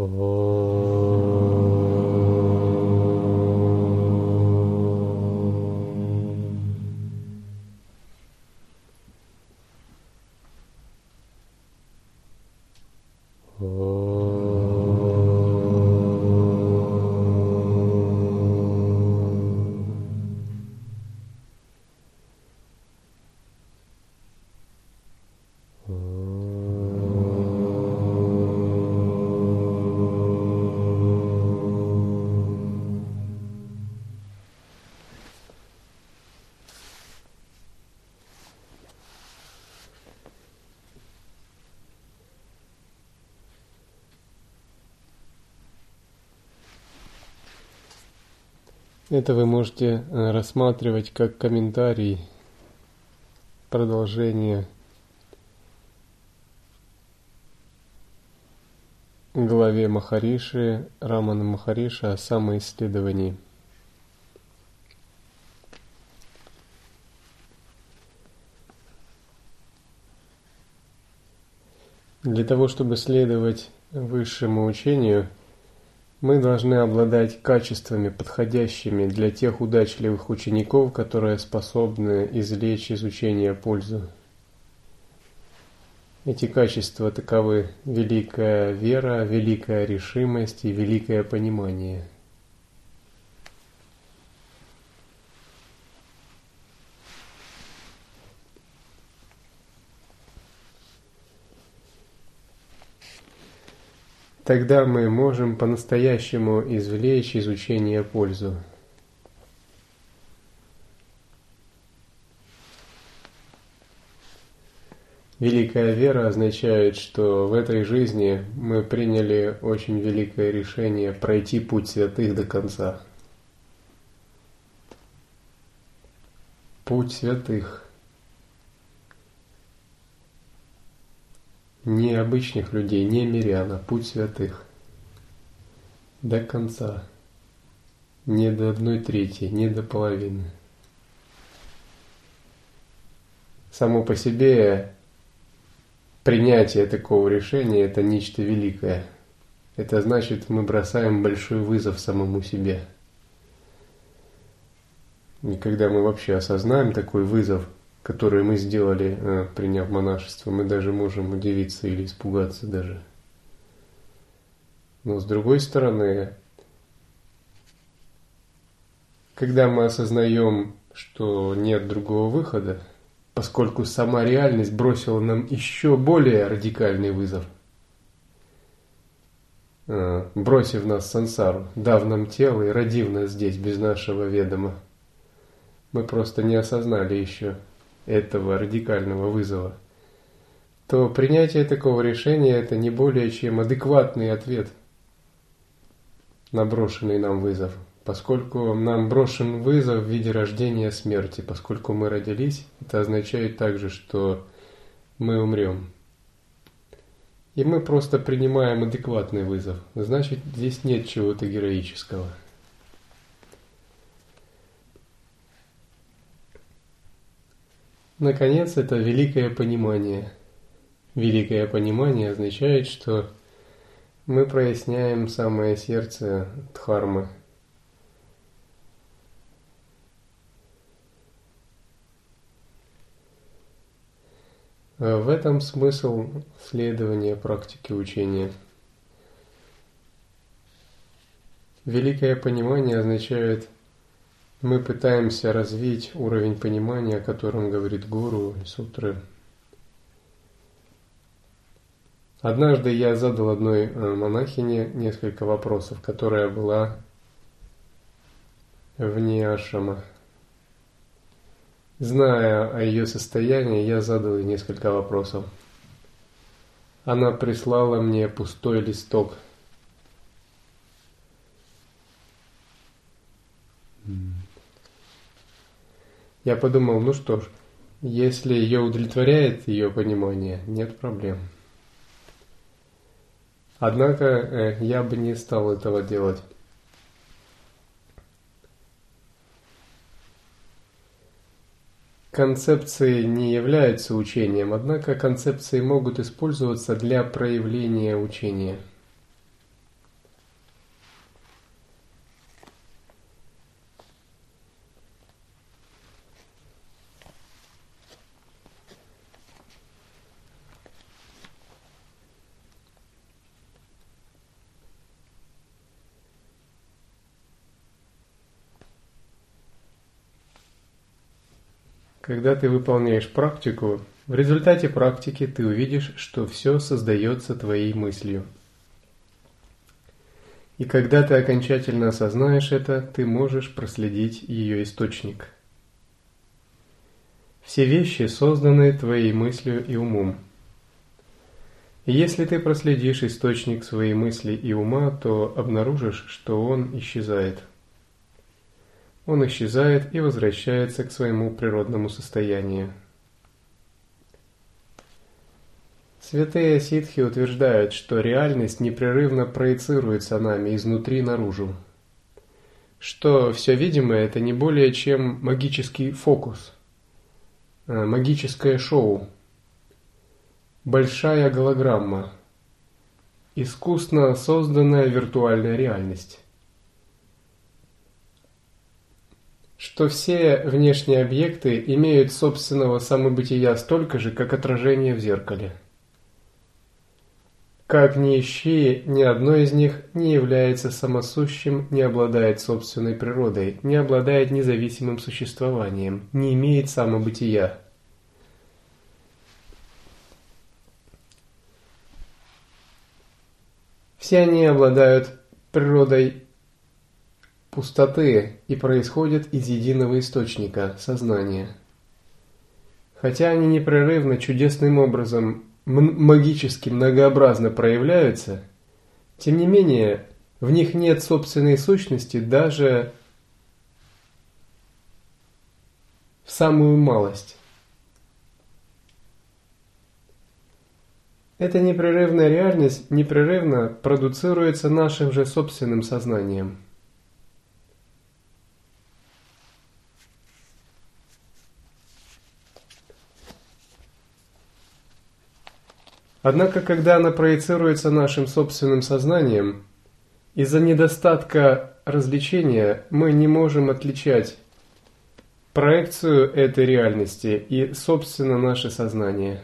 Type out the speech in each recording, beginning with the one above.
Oh. Это вы можете э, рассматривать как комментарий, продолжение главе Махариши, Рамана Махариша о самоисследовании. Для того, чтобы следовать высшему учению – мы должны обладать качествами, подходящими для тех удачливых учеников, которые способны извлечь из учения пользу. Эти качества таковы великая вера, великая решимость и великое понимание – Тогда мы можем по-настоящему извлечь из учения пользу. Великая вера означает, что в этой жизни мы приняли очень великое решение пройти путь святых до конца. Путь святых – Не обычных людей, не мирян, а путь святых. До конца. Не до одной трети, не до половины. Само по себе принятие такого решения – это нечто великое. Это значит, мы бросаем большой вызов самому себе. И когда мы вообще осознаем такой вызов – которые мы сделали, э, приняв монашество, мы даже можем удивиться или испугаться даже. Но с другой стороны, когда мы осознаем, что нет другого выхода, поскольку сама реальность бросила нам еще более радикальный вызов, э, бросив нас сансару, дав нам тело и родив нас здесь без нашего ведома, мы просто не осознали еще этого радикального вызова, то принятие такого решения это не более чем адекватный ответ на брошенный нам вызов, поскольку нам брошен вызов в виде рождения смерти, поскольку мы родились, это означает также, что мы умрем. И мы просто принимаем адекватный вызов. Значит, здесь нет чего-то героического. Наконец, это великое понимание. Великое понимание означает, что мы проясняем самое сердце Дхармы. В этом смысл следования практики учения. Великое понимание означает мы пытаемся развить уровень понимания, о котором говорит Гуру и Сутры. Однажды я задал одной э, монахине несколько вопросов, которая была вне ашрама. Зная о ее состоянии, я задал ей несколько вопросов. Она прислала мне пустой листок – Я подумал, ну что ж, если ее удовлетворяет ее понимание, нет проблем. Однако э, я бы не стал этого делать. Концепции не являются учением, однако концепции могут использоваться для проявления учения. Когда ты выполняешь практику, в результате практики ты увидишь, что все создается твоей мыслью. И когда ты окончательно осознаешь это, ты можешь проследить ее источник. Все вещи созданы твоей мыслью и умом. И если ты проследишь источник своей мысли и ума, то обнаружишь, что он исчезает. Он исчезает и возвращается к своему природному состоянию. Святые ситхи утверждают, что реальность непрерывно проецируется нами изнутри наружу. Что все видимое – это не более чем магический фокус, э, магическое шоу, большая голограмма, искусно созданная виртуальная реальность. Что все внешние объекты имеют собственного самобытия столько же, как отражение в зеркале – как ни ищи, ни одно из них не является самосущим, не обладает собственной природой, не обладает независимым существованием, не имеет самобытия. Все они обладают природой пустоты и происходят из единого источника – сознания. Хотя они непрерывно, чудесным образом магически многообразно проявляются, тем не менее в них нет собственной сущности даже в самую малость. Эта непрерывная реальность непрерывно продуцируется нашим же собственным сознанием – Однако, когда она проецируется нашим собственным сознанием, из-за недостатка развлечения мы не можем отличать проекцию этой реальности и, собственно, наше сознание.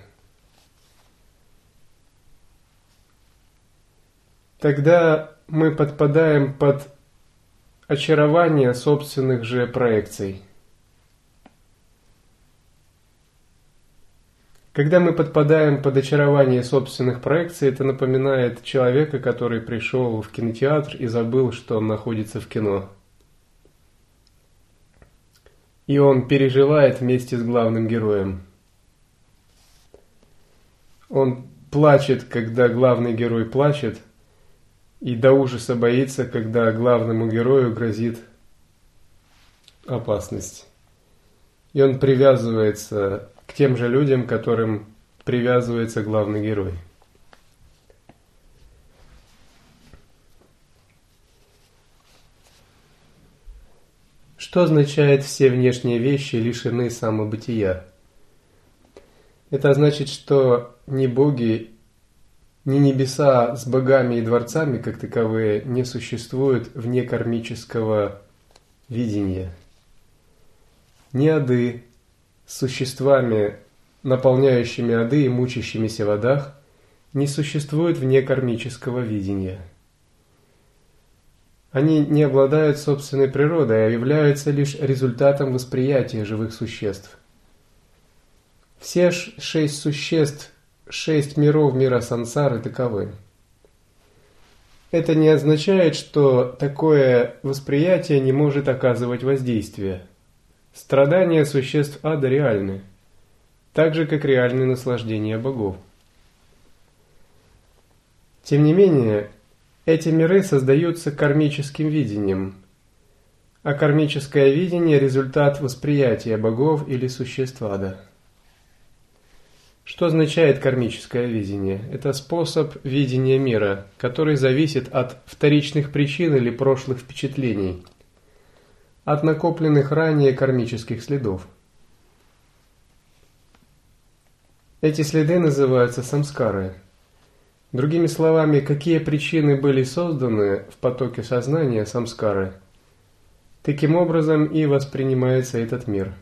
Тогда мы подпадаем под очарование собственных же проекций – Когда мы подпадаем под очарование собственных проекций, это напоминает человека, который пришел в кинотеатр и забыл, что он находится в кино. И он переживает вместе с главным героем. Он плачет, когда главный герой плачет, и до ужаса боится, когда главному герою грозит опасность. И он привязывается к тем же людям, к которым привязывается главный герой. Что означает «все внешние вещи лишены самобытия»? Это значит, что ни боги, ни небеса с богами и дворцами, как таковые, не существуют вне кармического видения. Ни ады, существами, наполняющими ады и мучащимися водах, не существует вне кармического видения. Они не обладают собственной природой, а являются лишь результатом восприятия живых существ. Все шесть существ, шесть миров мира сансары таковы. Это не означает, что такое восприятие не может оказывать воздействие – Страдания существ ада реальны, так же, как реальны наслаждения богов. Тем не менее, эти миры создаются кармическим видением, а кармическое видение – результат восприятия богов или существ ада. Что означает кармическое видение? Это способ видения мира, который зависит от вторичных причин или прошлых впечатлений – от накопленных ранее кармических следов. Эти следы называются самскары. Другими словами, какие причины были созданы в потоке сознания самскары, таким образом и воспринимается этот мир.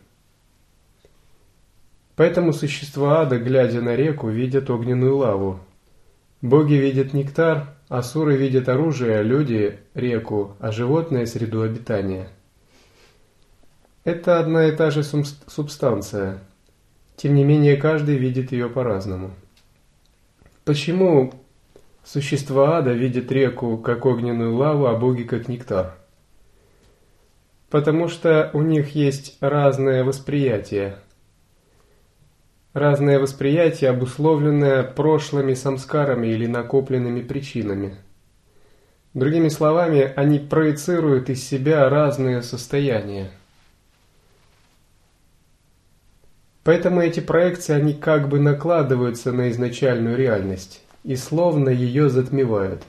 Поэтому существа ада, глядя на реку, видят огненную лаву. Боги видят нектар, асуры видят оружие, люди – реку, а животные – среду обитания – Это одна и та же субстанция. Тем не менее, каждый видит ее по-разному. Почему существа ада видят реку как огненную лаву, а боги как нектар? Потому что у них есть разное восприятие. Разное восприятие, обусловленное прошлыми самскарами или накопленными причинами. Другими словами, они проецируют из себя разные состояния. Поэтому эти проекции, они как бы накладываются на изначальную реальность и словно ее затмевают.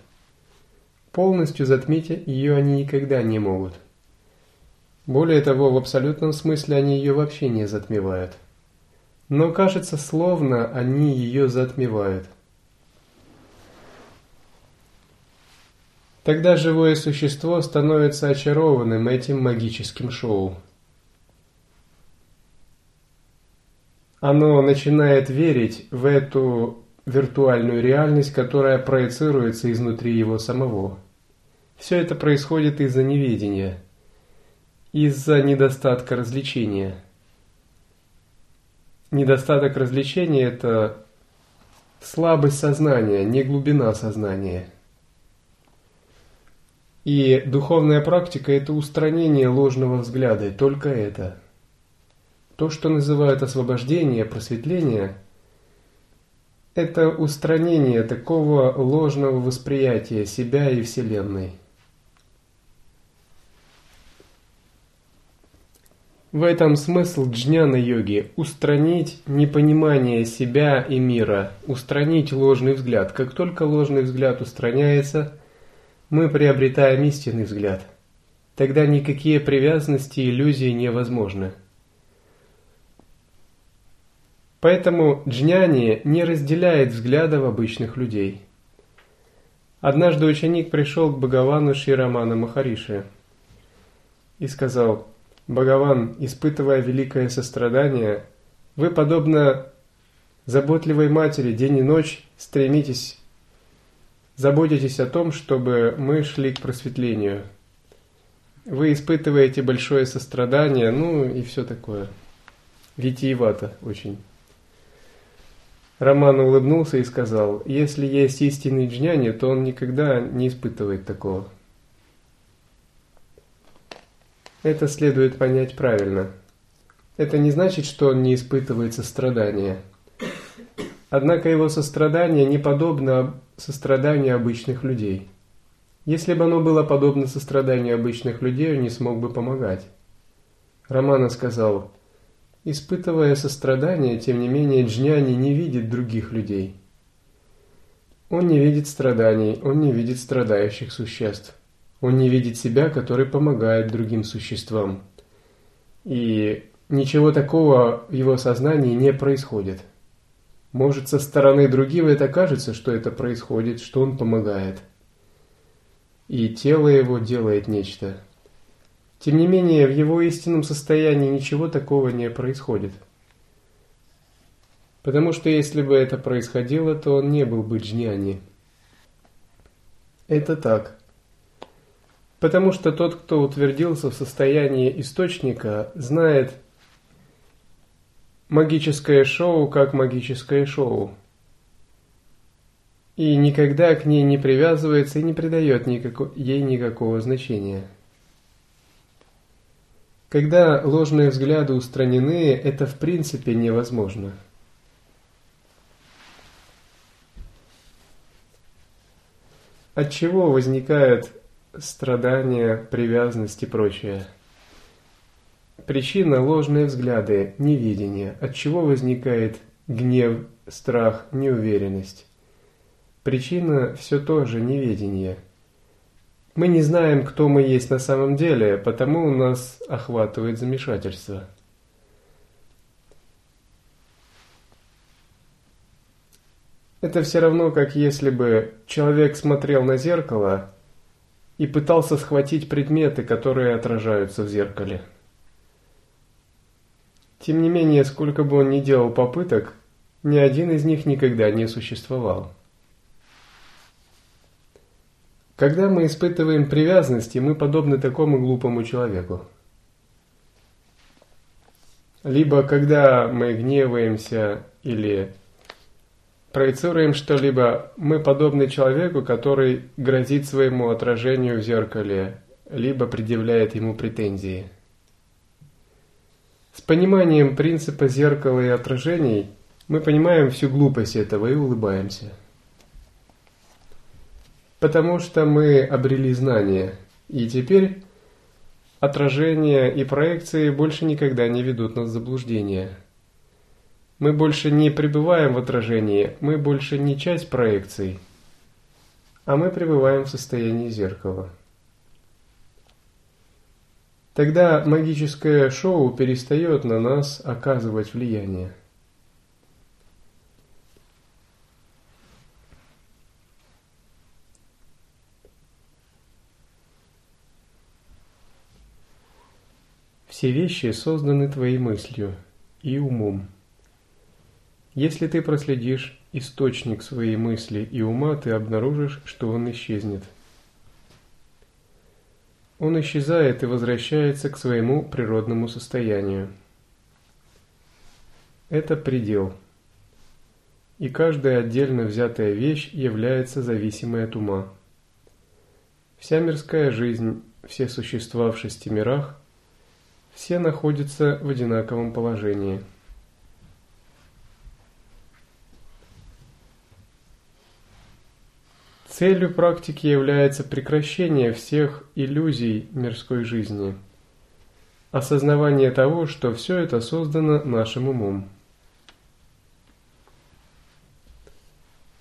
Полностью затмить ее они никогда не могут. Более того, в абсолютном смысле они ее вообще не затмевают. Но кажется, словно они ее затмевают. Тогда живое существо становится очарованным этим магическим шоу. Оно начинает верить в эту виртуальную реальность, которая проецируется изнутри его самого. Все это происходит из-за неведения – из-за недостатка развлечения. Недостаток развлечения – это слабость сознания, не глубина сознания. И духовная практика – это устранение ложного взгляда, и только это. То, что называют освобождение, просветление – это устранение такого ложного восприятия себя и Вселенной – В этом смысл джняна-йоги – устранить непонимание себя и мира, устранить ложный взгляд. Как только ложный взгляд устраняется, мы приобретаем истинный взгляд. Тогда никакие привязанности и иллюзии невозможны. Поэтому джняни не разделяет взглядов обычных людей. Однажды ученик пришел к Бхагавану Ширамана Махариши и сказал – Бхагаван, испытывая великое сострадание, вы, подобно заботливой матери, день и ночь стремитесь, заботитесь о том, чтобы мы шли к просветлению. Вы испытываете большое сострадание, ну и все такое. Витиевато очень. Роман улыбнулся и сказал, если есть истинный джняни, то он никогда не испытывает такого. Это следует понять правильно. Это не значит, что он не испытывает сострадания. Однако его сострадание не подобно состраданию обычных людей. Если бы оно было подобно состраданию обычных людей, он не смог бы помогать. Романа сказал, испытывая сострадание, тем не менее Джняни не видит других людей. Он не видит страданий, он не видит страдающих существ. Он не видит себя, который помогает другим существам. И ничего такого в его сознании не происходит. Может, со стороны других это кажется, что это происходит, что он помогает. И тело его делает нечто. Тем не менее, в его истинном состоянии ничего такого не происходит. Потому что если бы это происходило, то он не был бы джняни. Это так. Потому что тот, кто утвердился в состоянии источника, знает магическое шоу как магическое шоу. И никогда к ней не привязывается и не придает никако, ей никакого значения. Когда ложные взгляды устранены, это в принципе невозможно. От чего возникает страдания, привязанность и прочее. Причина – ложные взгляды, невидение, от чего возникает гнев, страх, неуверенность. Причина – все тоже неведение. Мы не знаем, кто мы есть на самом деле, потому у нас охватывает замешательство. Это все равно, как если бы человек смотрел на зеркало – и пытался схватить предметы, которые отражаются в зеркале. Тем не менее, сколько бы он ни делал попыток, ни один из них никогда не существовал. Когда мы испытываем привязанности, мы подобны такому глупому человеку. либо когда мы гневаемся или проецируем что-либо, мы подобны человеку, который грозит своему отражению в зеркале, либо предъявляет ему претензии. С пониманием принципа зеркала и отражений мы понимаем всю глупость этого и улыбаемся. Потому что мы обрели знания, и теперь отражения и проекции больше никогда не ведут нас в заблуждение – мы больше не пребываем в отражении, мы больше не часть проекций, а мы пребываем в состоянии зеркала. Тогда магическое шоу перестает на нас оказывать влияние. Все вещи созданы твоей мыслью и умом. Если ты проследишь источник своей мысли и ума, ты обнаружишь, что он исчезнет. Он исчезает и возвращается к своему природному состоянию. Это предел. И каждая отдельно взятая вещь является зависимой от ума. Вся мирская жизнь, все существа в шести мирах, все находятся в одинаковом положении – Целью практики является прекращение всех иллюзий мирской жизни, осознавание того, что все это создано нашим умом.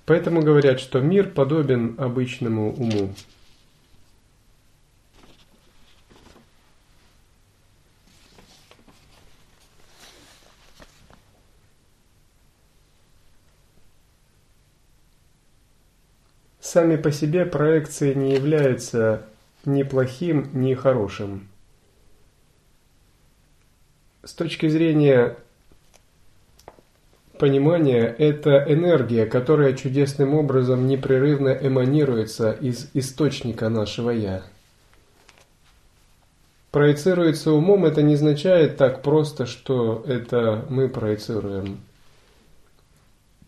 Поэтому говорят, что мир подобен обычному уму. Сами по себе проекции не являются ни плохим, ни хорошим. С точки зрения понимания, это энергия, которая чудесным образом непрерывно эманируется из источника нашего «я». Проецируется умом, это не означает так просто, что это мы проецируем.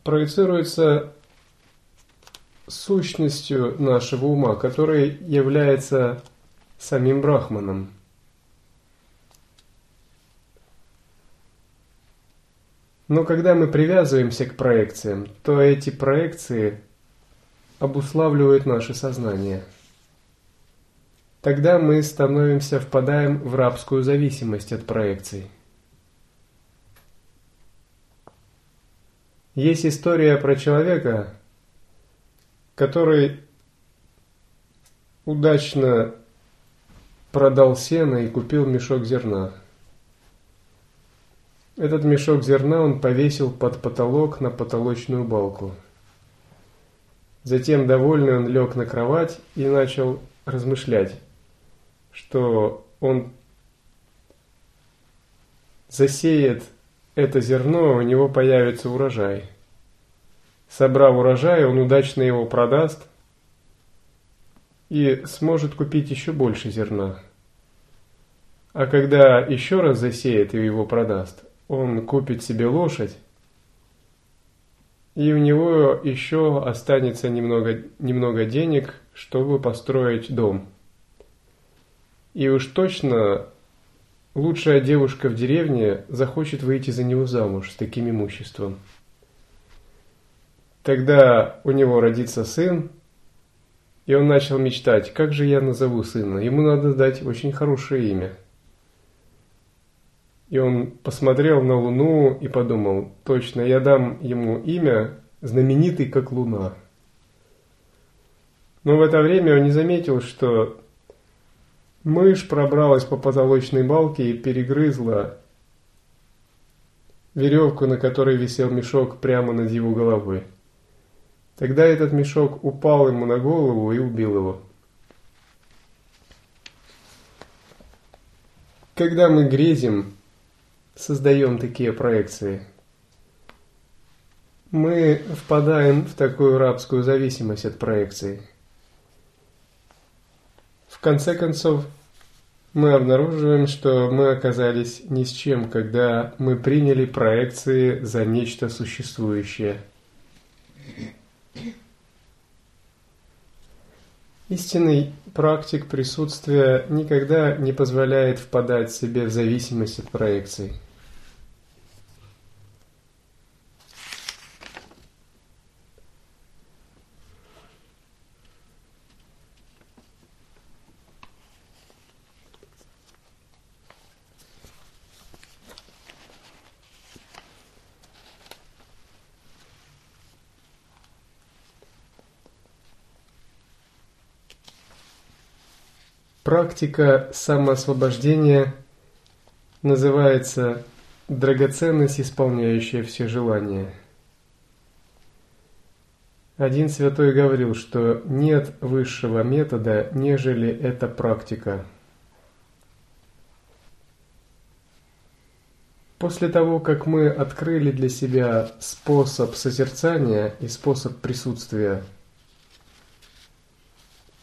Проецируется сущностью нашего ума, который является самим Брахманом. Но когда мы привязываемся к проекциям, то эти проекции обуславливают наше сознание. Тогда мы становимся, впадаем в рабскую зависимость от проекций. Есть история про человека, который удачно продал сено и купил мешок зерна. Этот мешок зерна он повесил под потолок на потолочную балку. Затем, довольный, он лег на кровать и начал размышлять, что он засеет это зерно, у него появится урожай – Собрав урожай, он удачно его продаст и сможет купить еще больше зерна. А когда еще раз засеет и его продаст, он купит себе лошадь, и у него еще останется немного, немного денег, чтобы построить дом. И уж точно лучшая девушка в деревне захочет выйти за него замуж с таким имуществом. Тогда у него родится сын, и он начал мечтать, как же я назову сына. Ему надо дать очень хорошее имя. И он посмотрел на Луну и подумал, точно, я дам ему имя, знаменитый как Луна. Но в это время он не заметил, что мышь пробралась по потолочной балке и перегрызла веревку, на которой висел мешок прямо над его головой. Тогда этот мешок упал ему на голову и убил его. Когда мы грезим, создаем такие проекции, мы впадаем в такую рабскую зависимость от проекций. В конце концов, мы обнаруживаем, что мы оказались ни с чем, когда мы приняли проекции за нечто существующее. Истинный практик присутствия никогда не позволяет впадать себе в зависимость от проекций. Практика самоосвобождения называется драгоценность, исполняющая все желания. Один святой говорил, что нет высшего метода, нежели эта практика. После того, как мы открыли для себя способ созерцания и способ присутствия –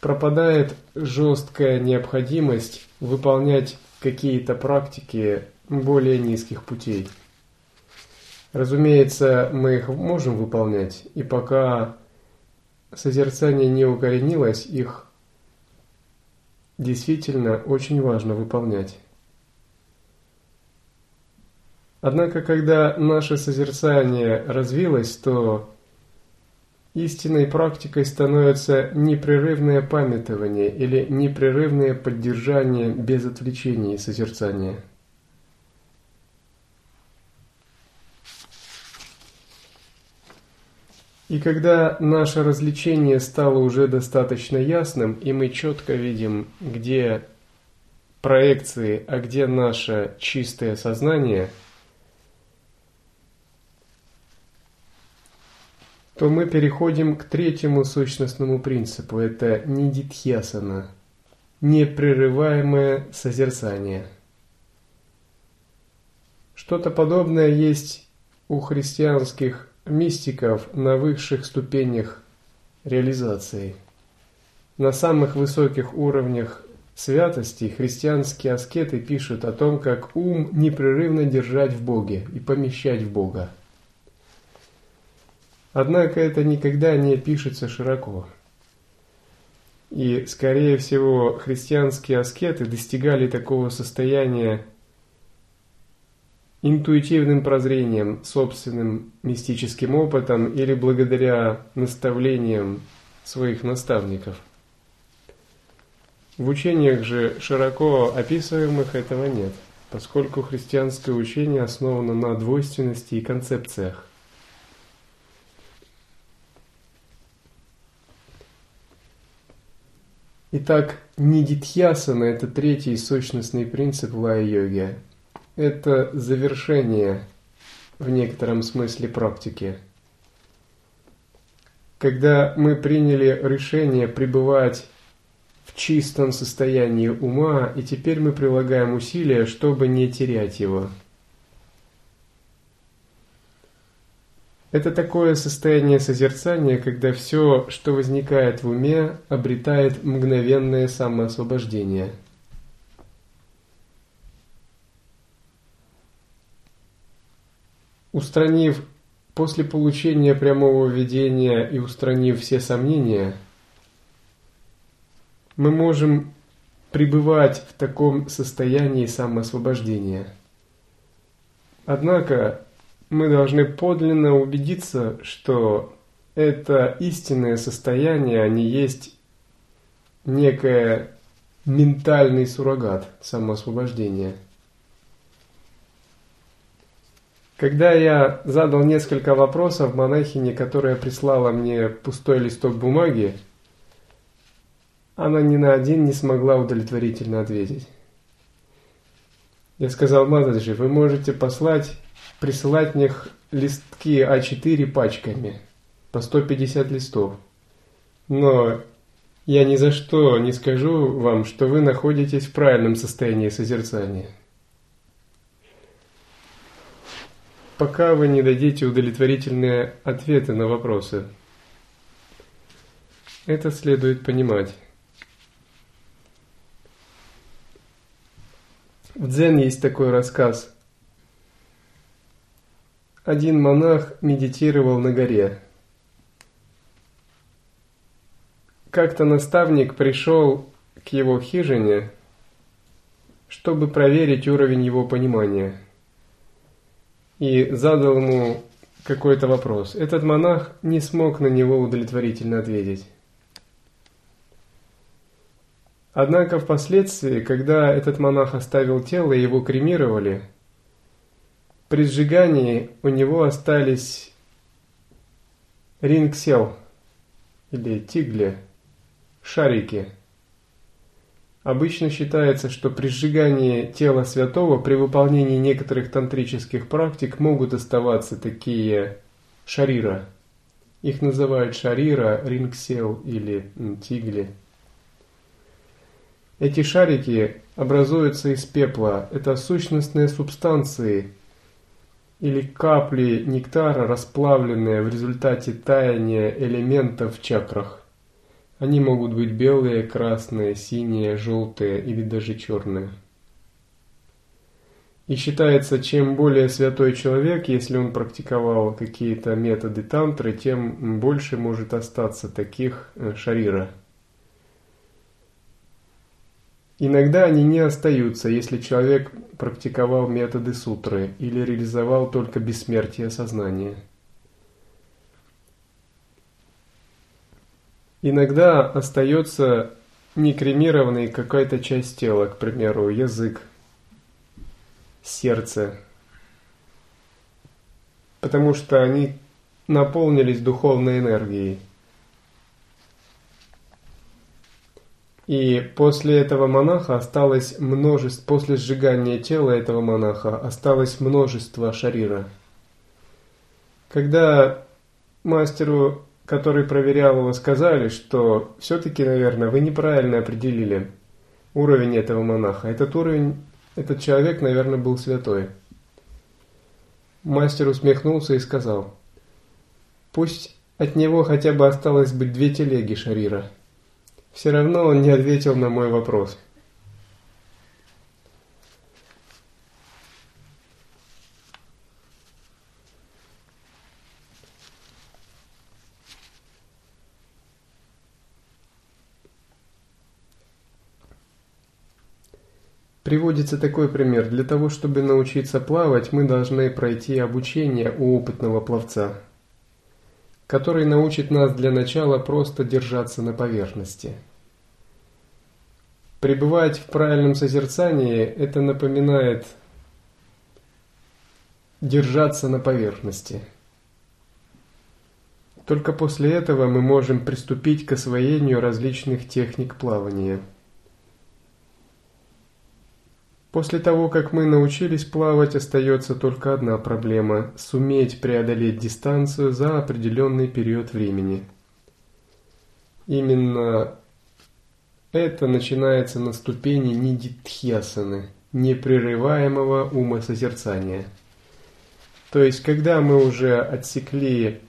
пропадает жесткая необходимость выполнять какие-то практики более низких путей. Разумеется, мы их можем выполнять, и пока созерцание не укоренилось, их действительно очень важно выполнять. Однако, когда наше созерцание развилось, то Истинной практикой становится непрерывное памятование или непрерывное поддержание без отвлечений созерцания. И когда наше развлечение стало уже достаточно ясным, и мы четко видим, где проекции, а где наше чистое сознание – то мы переходим к третьему сущностному принципу. Это нидитхьясана, непрерываемое созерцание. Что-то подобное есть у христианских мистиков на высших ступенях реализации. На самых высоких уровнях святости христианские аскеты пишут о том, как ум непрерывно держать в Боге и помещать в Бога. Однако это никогда не пишется широко. И, скорее всего, христианские аскеты достигали такого состояния интуитивным прозрением, собственным мистическим опытом или благодаря наставлениям своих наставников. В учениях же широко описываемых этого нет, поскольку христианское учение основано на двойственности и концепциях. Итак, нидитхьясана – это третий сущностный принцип лая-йоги. Это завершение в некотором смысле практики. Когда мы приняли решение пребывать в чистом состоянии ума, и теперь мы прилагаем усилия, чтобы не терять его – Это такое состояние созерцания, когда все, что возникает в уме, обретает мгновенное самоосвобождение. Устранив после получения прямого видения и устранив все сомнения, мы можем пребывать в таком состоянии самоосвобождения. Однако мы должны подлинно убедиться, что это истинное состояние, а не есть некое ментальный суррогат самоосвобождения. Когда я задал несколько вопросов монахине, которая прислала мне пустой листок бумаги, она ни на один не смогла удовлетворительно ответить. Я сказал, Мазаджи, вы можете послать присылать мне листки А4 пачками по 150 листов. Но я ни за что не скажу вам, что вы находитесь в правильном состоянии созерцания. Пока вы не дадите удовлетворительные ответы на вопросы. Это следует понимать. В дзен есть такой рассказ. Один монах медитировал на горе. Как-то наставник пришел к его хижине, чтобы проверить уровень его понимания. И задал ему какой-то вопрос. Этот монах не смог на него удовлетворительно ответить. Однако впоследствии, когда этот монах оставил тело и его кремировали, при сжигании у него остались рингсел или тигли, шарики. Обычно считается, что при сжигании тела святого при выполнении некоторых тантрических практик могут оставаться такие шарира. Их называют шарира, рингсел или тигли. Эти шарики образуются из пепла. Это сущностные субстанции или капли нектара, расплавленные в результате таяния элементов в чакрах. Они могут быть белые, красные, синие, желтые или даже черные. И считается, чем более святой человек, если он практиковал какие-то методы тантры, тем больше может остаться таких э, шарира – Иногда они не остаются, если человек практиковал методы сутры или реализовал только бессмертие сознания. Иногда остается некремированной какая-то часть тела, к примеру, язык, сердце, потому что они наполнились духовной энергией. И после этого монаха осталось множество, после сжигания тела этого монаха осталось множество шарира. Когда мастеру, который проверял его, сказали, что все-таки, наверное, вы неправильно определили уровень этого монаха. Этот уровень, этот человек, наверное, был святой. Мастер усмехнулся и сказал, пусть от него хотя бы осталось быть две телеги шарира. Все равно он не ответил на мой вопрос. Приводится такой пример. Для того, чтобы научиться плавать, мы должны пройти обучение у опытного пловца который научит нас для начала просто держаться на поверхности. Пребывать в правильном созерцании – это напоминает держаться на поверхности. Только после этого мы можем приступить к освоению различных техник плавания – После того, как мы научились плавать, остается только одна проблема – суметь преодолеть дистанцию за определенный период времени. Именно это начинается на ступени нидитхьясаны, непрерываемого умосозерцания. То есть, когда мы уже отсекли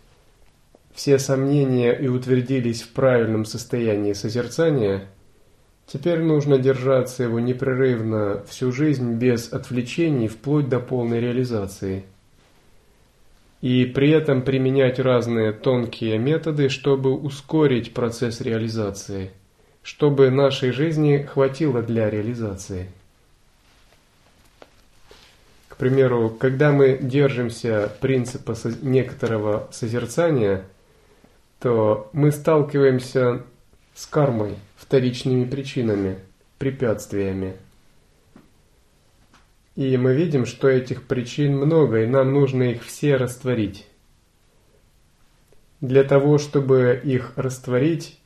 все сомнения и утвердились в правильном состоянии созерцания – Теперь нужно держаться его непрерывно всю жизнь без отвлечений вплоть до полной реализации. И при этом применять разные тонкие методы, чтобы ускорить процесс реализации, чтобы нашей жизни хватило для реализации. К примеру, когда мы держимся принципа некоторого созерцания, то мы сталкиваемся с кармой – вторичными причинами, препятствиями. И мы видим, что этих причин много, и нам нужно их все растворить. Для того, чтобы их растворить,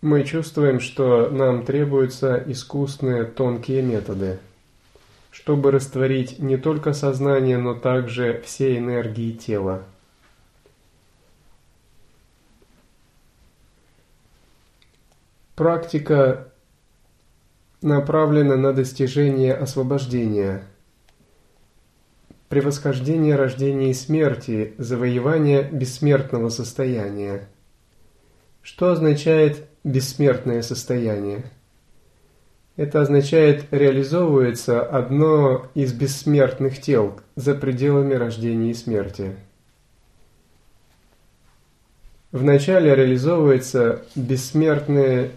мы чувствуем, что нам требуются искусные тонкие методы, чтобы растворить не только сознание, но также все энергии тела. Практика направлена на достижение освобождения, превосхождение рождения и смерти, завоевание бессмертного состояния. Что означает бессмертное состояние? Это означает реализовывается одно из бессмертных тел за пределами рождения и смерти. Вначале реализовывается бессмертное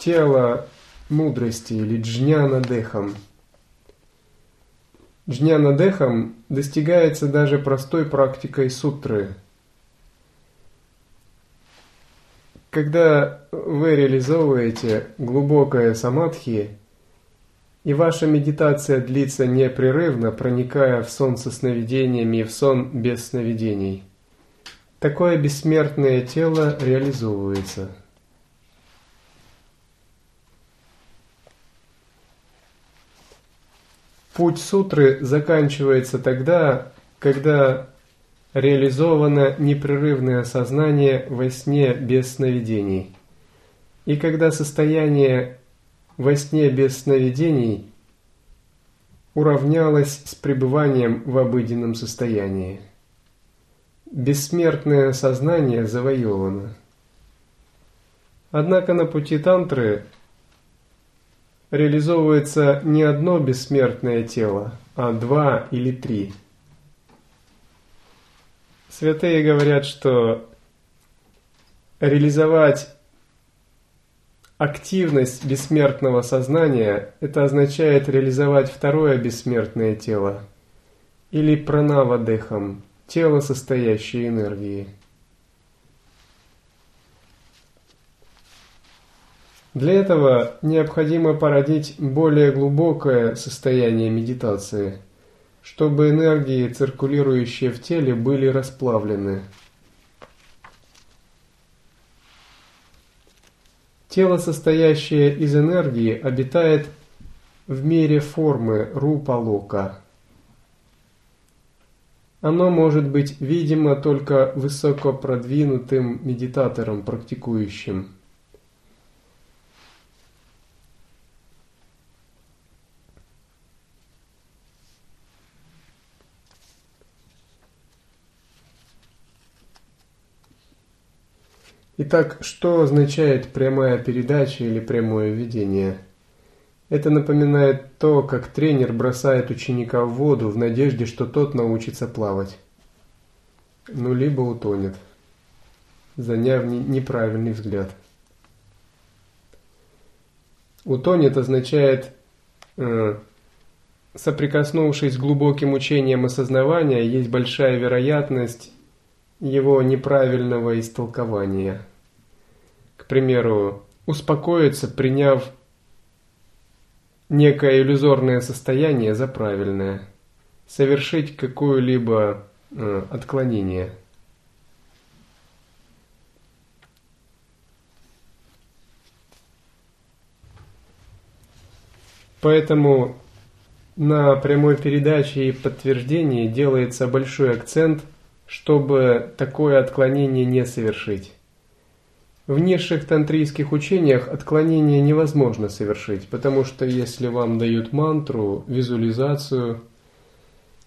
тело мудрости или джняна дехам. Джняна дехам достигается даже простой практикой сутры. Когда вы реализовываете глубокое самадхи, и ваша медитация длится непрерывно, проникая в сон со сновидениями и в сон без сновидений, такое бессмертное тело реализовывается – Путь сутры заканчивается тогда, когда реализовано непрерывное сознание во сне без сновидений. И когда состояние во сне без сновидений уравнялось с пребыванием в обыденном состоянии. Бессмертное сознание завоевано. Однако на пути тантры реализовывается не одно бессмертное тело, а два или три. Святые говорят, что реализовать активность бессмертного сознания – это означает реализовать второе бессмертное тело или пранава дехам – тело, состоящее энергии. Для этого необходимо породить более глубокое состояние медитации, чтобы энергии, циркулирующие в теле, были расплавлены. Тело, состоящее из энергии, обитает в мире формы рупа-лока. Оно может быть видимо только высоко продвинутым медитатором, практикующим – Итак, что означает прямая передача или прямое видение? Это напоминает то, как тренер бросает ученика в воду в надежде, что тот научится плавать. Ну, либо утонет, заняв неправильный взгляд. Утонет означает, э, соприкоснувшись с глубоким учением осознавания, есть большая вероятность его неправильного истолкования – примеру, успокоиться, приняв некое иллюзорное состояние за правильное, совершить какое-либо э, отклонение. Поэтому на прямой передаче и подтверждении делается большой акцент, чтобы такое отклонение не совершить. В низших тантрийских учениях отклонение невозможно совершить, потому что если вам дают мантру, визуализацию,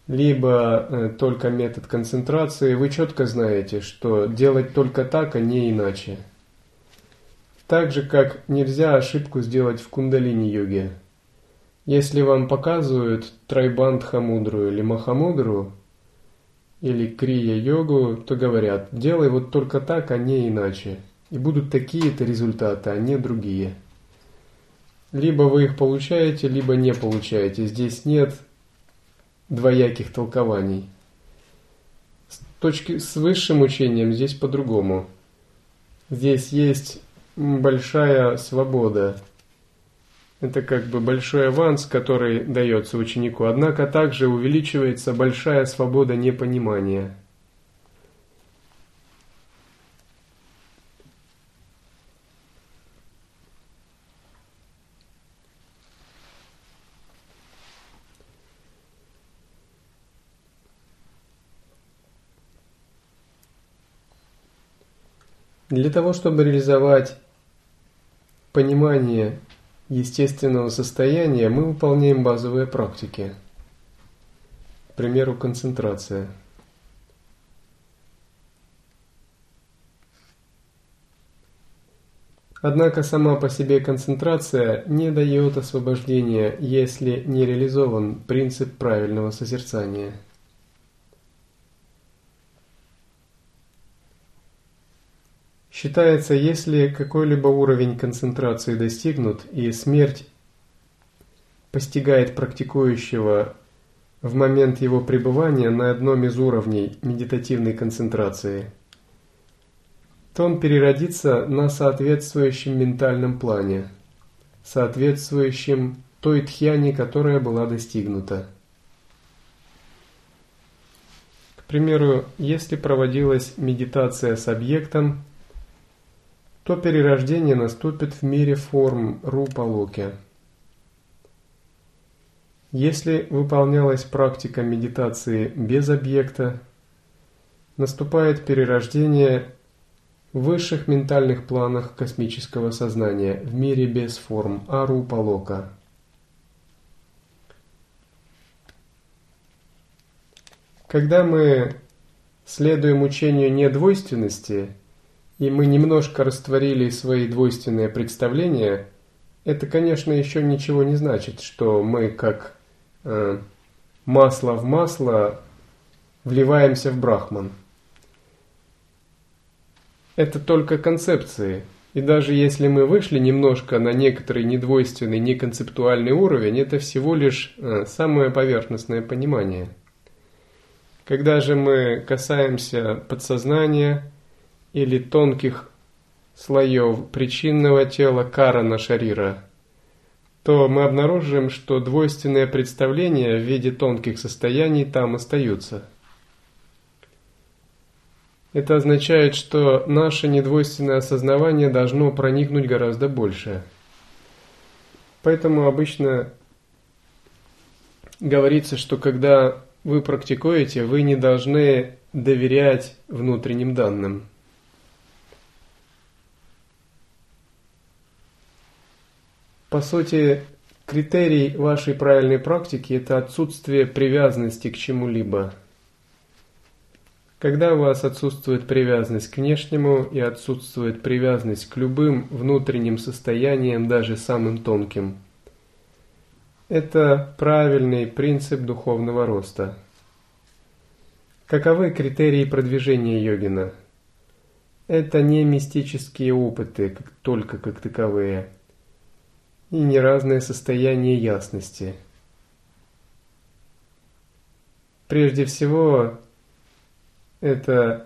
либо э, только метод концентрации, вы четко знаете, что делать только так, а не иначе. Так же, как нельзя ошибку сделать в кундалини-йоге. Если вам показывают трайбандха мудру или махамудру, или крия-йогу, то говорят, делай вот только так, а не иначе. И будут такие-то результаты, а не другие. Либо вы их получаете, либо не получаете. Здесь нет двояких толкований. С точки с высшим учением здесь по-другому. Здесь есть большая свобода. Это как бы большой аванс, который дается ученику. Однако также увеличивается большая свобода непонимания – Для того, чтобы реализовать понимание естественного состояния, мы выполняем базовые практики. К примеру, концентрация. Однако сама по себе концентрация не дает освобождения, если не реализован принцип правильного созерцания. Считается, если какой-либо уровень концентрации достигнут и смерть постигает практикующего в момент его пребывания на одном из уровней медитативной концентрации – то он переродится на соответствующем ментальном плане, соответствующем той тхьяне, которая была достигнута. К примеру, если проводилась медитация с объектом, то перерождение наступит в мире форм Рупа-Локи. Если выполнялась практика медитации без объекта, наступает перерождение в высших ментальных планах космического сознания, в мире без форм, Арупалока. Когда мы следуем учению недвойственности, и мы немножко растворили свои двойственные представления, это, конечно, еще ничего не значит, что мы как э, масло в масло вливаемся в брахман – это только концепции. И даже если мы вышли немножко на некоторый недвойственный, неконцептуальный уровень, это всего лишь э, самое поверхностное понимание. Когда же мы касаемся подсознания или тонких слоев причинного тела Карана Шарира, то мы обнаружим, что двойственные представления в виде тонких состояний там остаются – это означает, что наше недвойственное осознавание должно проникнуть гораздо больше. Поэтому обычно говорится, что когда вы практикуете, вы не должны доверять внутренним данным. По сути, критерий вашей правильной практики – это отсутствие привязанности к чему-либо – когда у вас отсутствует привязанность к внешнему и отсутствует привязанность к любым внутренним состояниям, даже самым тонким. Это правильный принцип духовного роста. Каковы критерии продвижения йогина? Это не мистические опыты, только как таковые, и не разные состояния ясности. Прежде всего, это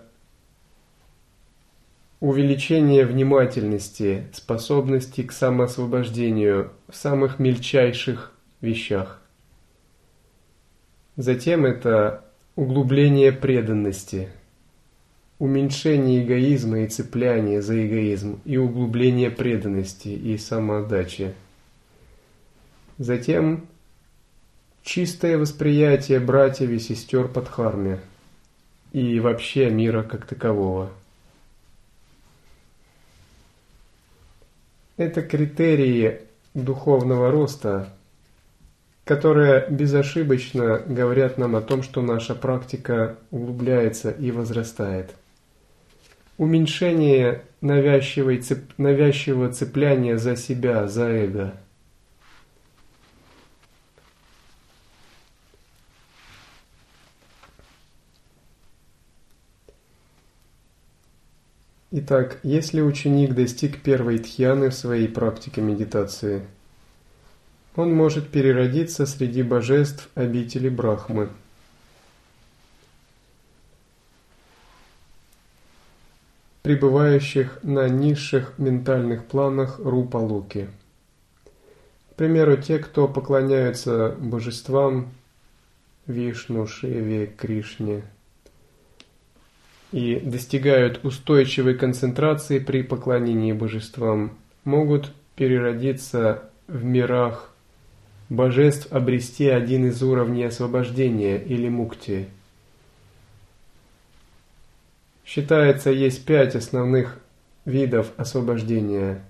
увеличение внимательности, способности к самоосвобождению в самых мельчайших вещах. Затем это углубление преданности, уменьшение эгоизма и цепляние за эгоизм и углубление преданности и самоотдачи. Затем чистое восприятие братьев и сестер под харме – и вообще мира как такового. Это критерии духовного роста, которые безошибочно говорят нам о том, что наша практика углубляется и возрастает. Уменьшение навязчивого цепляния за себя, за эго – Итак, если ученик достиг первой тхьяны в своей практике медитации, он может переродиться среди божеств обители Брахмы. пребывающих на низших ментальных планах Рупа-Луки. К примеру, те, кто поклоняются божествам Вишну, Шиве, Кришне – и достигают устойчивой концентрации при поклонении божествам, могут переродиться в мирах божеств, обрести один из уровней освобождения или мукти. Считается, есть пять основных видов освобождения.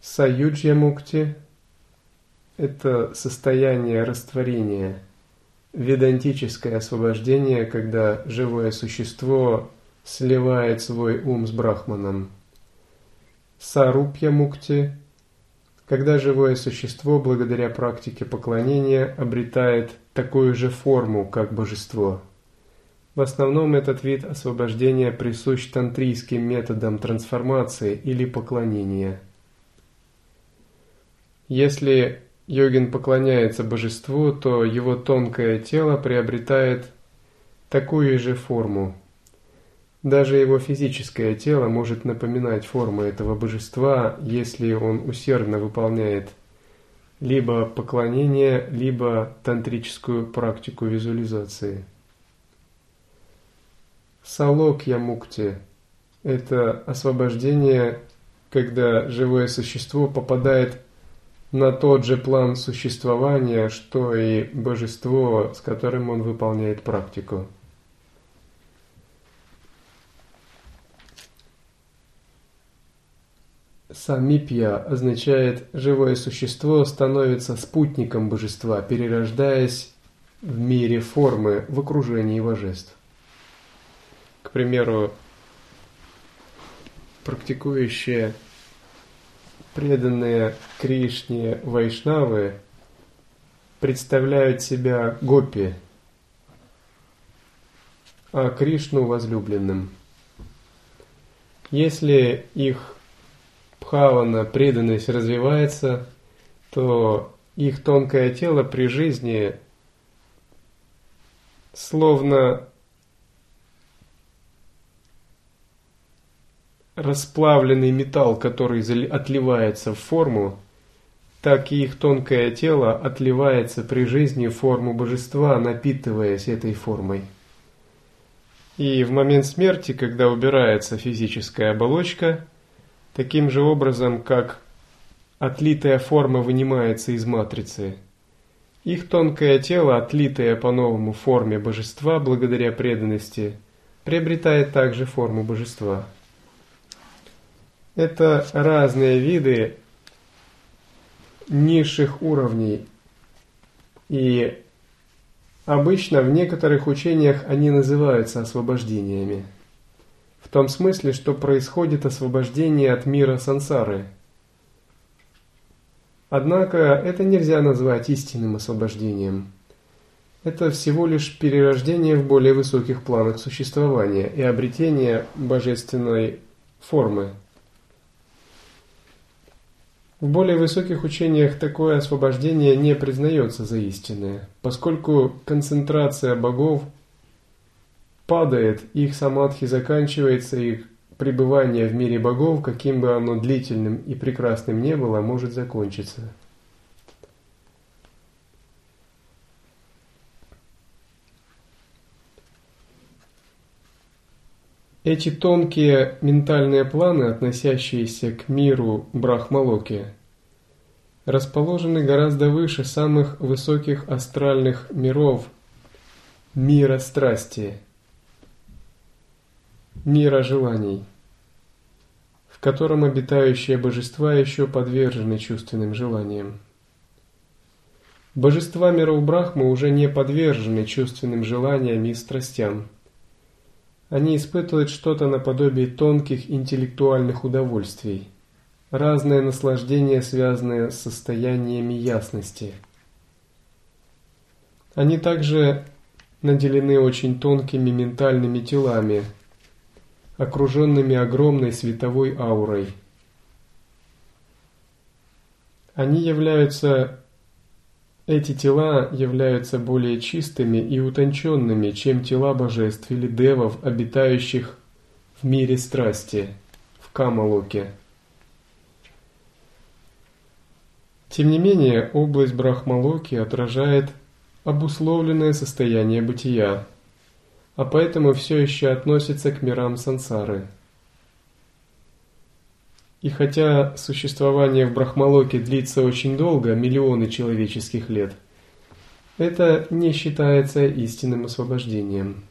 Саюджья мукти – это состояние растворения – ведантическое освобождение, когда живое существо сливает свой ум с брахманом. Сарупья мукти, когда живое существо благодаря практике поклонения обретает такую же форму, как божество. В основном этот вид освобождения присущ тантрийским методам трансформации или поклонения. Если йогин поклоняется божеству, то его тонкое тело приобретает такую же форму. Даже его физическое тело может напоминать форму этого божества, если он усердно выполняет либо поклонение, либо тантрическую практику визуализации. Салокья мукти – это освобождение, когда живое существо попадает на тот же план существования, что и божество, с которым он выполняет практику. Самипья означает «живое существо становится спутником божества, перерождаясь в мире формы в окружении божеств». К примеру, практикующие преданные Кришне вайшнавы представляют себя гопи, а Кришну возлюбленным. Если их бхавана, преданность развивается, то их тонкое тело при жизни словно расплавленный металл, который отливается в форму, так и их тонкое тело отливается при жизни в форму божества, напитываясь этой формой. И в момент смерти, когда убирается физическая оболочка – таким же образом, как отлитая форма вынимается из матрицы. Их тонкое тело, отлитое по-новому в форме божества благодаря преданности, приобретает также форму божества. Это разные виды низших уровней, и обычно в некоторых учениях они называются освобождениями в том смысле, что происходит освобождение от мира сансары. Однако это нельзя назвать истинным освобождением. Это всего лишь перерождение в более высоких планах существования и обретение божественной формы. В более высоких учениях такое освобождение не признается за истинное, поскольку концентрация богов – падает, их самадхи заканчивается, их пребывание в мире богов, каким бы оно длительным и прекрасным не было, может закончиться. Эти тонкие ментальные планы, относящиеся к миру Брахмалоки, расположены гораздо выше самых высоких астральных миров мира страсти – мира желаний, в котором обитающие божества еще подвержены чувственным желаниям. Божества миров Брахмы уже не подвержены чувственным желаниям и страстям. Они испытывают что-то наподобие тонких интеллектуальных удовольствий, разное наслаждение, связанное с состояниями ясности. Они также наделены очень тонкими ментальными телами – окруженными огромной световой аурой. Они являются, эти тела являются более чистыми и утонченными, чем тела божеств или девов, обитающих в мире страсти, в Камалоке. Тем не менее, область Брахмалоки отражает обусловленное состояние бытия – а поэтому все еще относится к мирам сансары. И хотя существование в Брахмалоке длится очень долго, миллионы человеческих лет, это не считается истинным освобождением.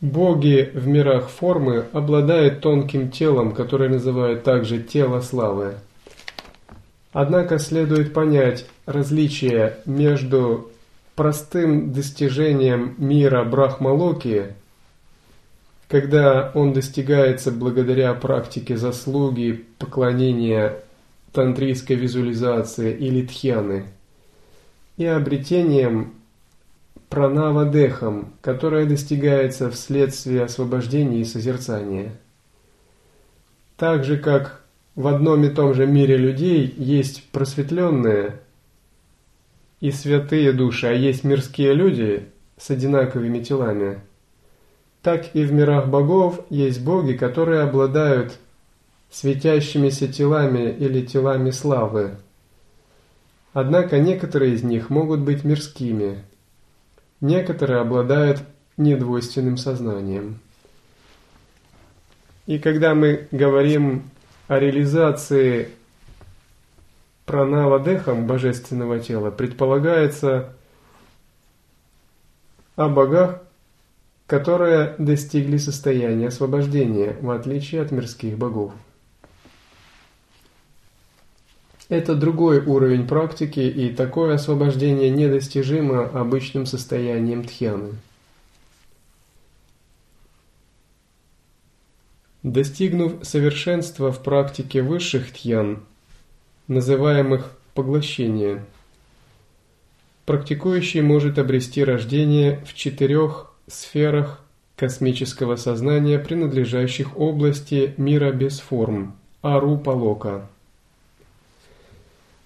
Боги в мирах формы обладают тонким телом, которое называют также тело славы. Однако следует понять различие между простым достижением мира Брахмалоки, когда он достигается благодаря практике заслуги, поклонения тантрийской визуализации или тхьяны, и обретением пранавадехом, которое достигается вследствие освобождения и созерцания. Так же, как в одном и том же мире людей есть просветленные и святые души, а есть мирские люди с одинаковыми телами, так и в мирах богов есть боги, которые обладают светящимися телами или телами славы. Однако некоторые из них могут быть мирскими, некоторые обладают недвойственным сознанием. И когда мы говорим о реализации пранава дехам божественного тела, предполагается о богах, которые достигли состояния освобождения, в отличие от мирских богов. Это другой уровень практики, и такое освобождение недостижимо обычным состоянием тхьяны. Достигнув совершенства в практике высших тьян, называемых поглощение, практикующий может обрести рождение в четырех сферах космического сознания, принадлежащих области мира без форм, Арупалока,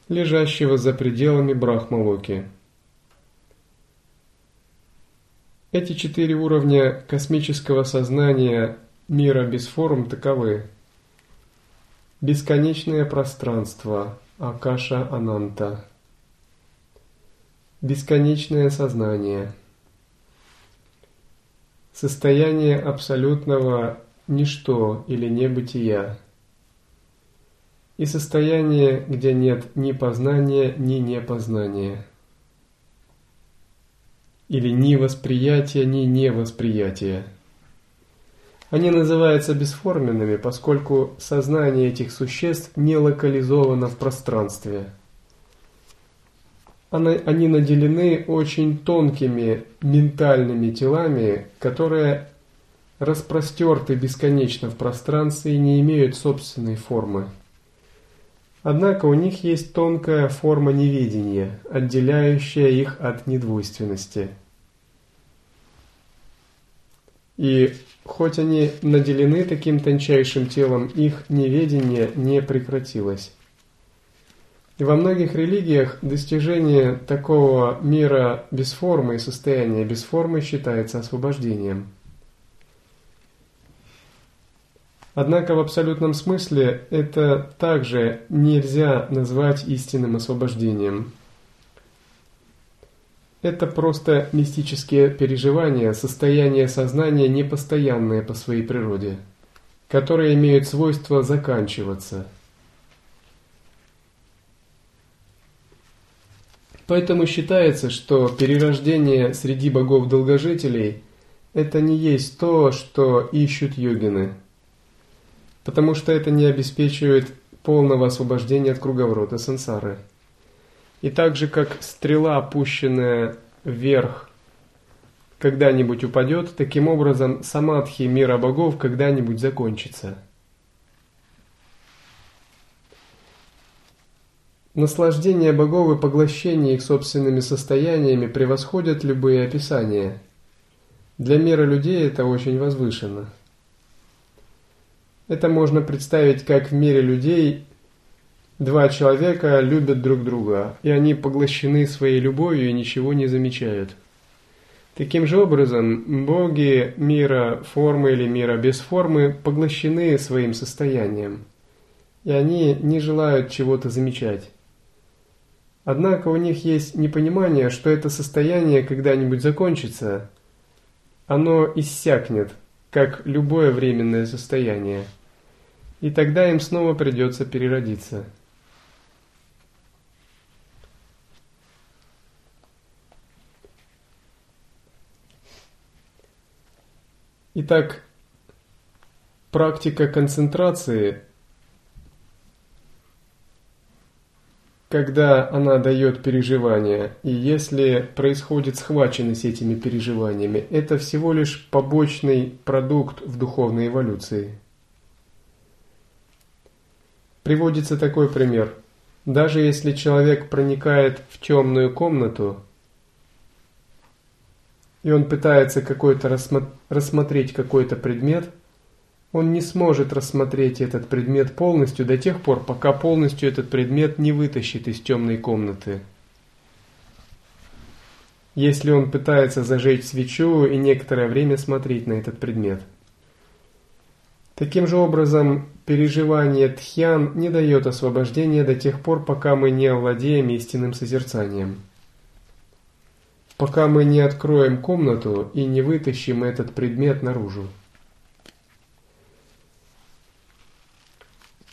лежащего за пределами Брахмалоки. Эти четыре уровня космического сознания – мира без форм таковы. Бесконечное пространство Акаша Ананта. Бесконечное сознание. Состояние абсолютного ничто или небытия. И состояние, где нет ни познания, ни непознания. Или ни восприятия, ни невосприятия. Они называются бесформенными, поскольку сознание этих существ не локализовано в пространстве. Они наделены очень тонкими ментальными телами, которые распростерты бесконечно в пространстве и не имеют собственной формы. Однако у них есть тонкая форма неведения, отделяющая их от недвойственности. И Хоть они наделены таким тончайшим телом, их неведение не прекратилось. И во многих религиях достижение такого мира без формы и состояния без формы считается освобождением. Однако в абсолютном смысле это также нельзя назвать истинным освобождением – это просто мистические переживания, состояние сознания непостоянное по своей природе, которые имеют свойство заканчиваться. Поэтому считается, что перерождение среди богов-долгожителей – это не есть то, что ищут йогины, потому что это не обеспечивает полного освобождения от круговорота сансары – и так же, как стрела, опущенная вверх, когда-нибудь упадет, таким образом самадхи мира богов когда-нибудь закончится. Наслаждение богов и поглощение их собственными состояниями превосходят любые описания. Для мира людей это очень возвышенно. Это можно представить как в мире людей Два человека любят друг друга, и они поглощены своей любовью и ничего не замечают. Таким же образом, боги мира формы или мира без формы поглощены своим состоянием, и они не желают чего-то замечать. Однако у них есть непонимание, что это состояние когда-нибудь закончится, оно иссякнет, как любое временное состояние, и тогда им снова придется переродиться. Итак, практика концентрации когда она дает переживания, и если происходит схваченность этими переживаниями, это всего лишь побочный продукт в духовной эволюции. Приводится такой пример. Даже если человек проникает в темную комнату, и он пытается какой-то рассмотреть какой-то предмет – он не сможет рассмотреть этот предмет полностью до тех пор, пока полностью этот предмет не вытащит из темной комнаты. Если он пытается зажечь свечу и некоторое время смотреть на этот предмет. Таким же образом, переживание тхьян не дает освобождения до тех пор, пока мы не овладеем истинным созерцанием. Пока мы не откроем комнату и не вытащим этот предмет наружу.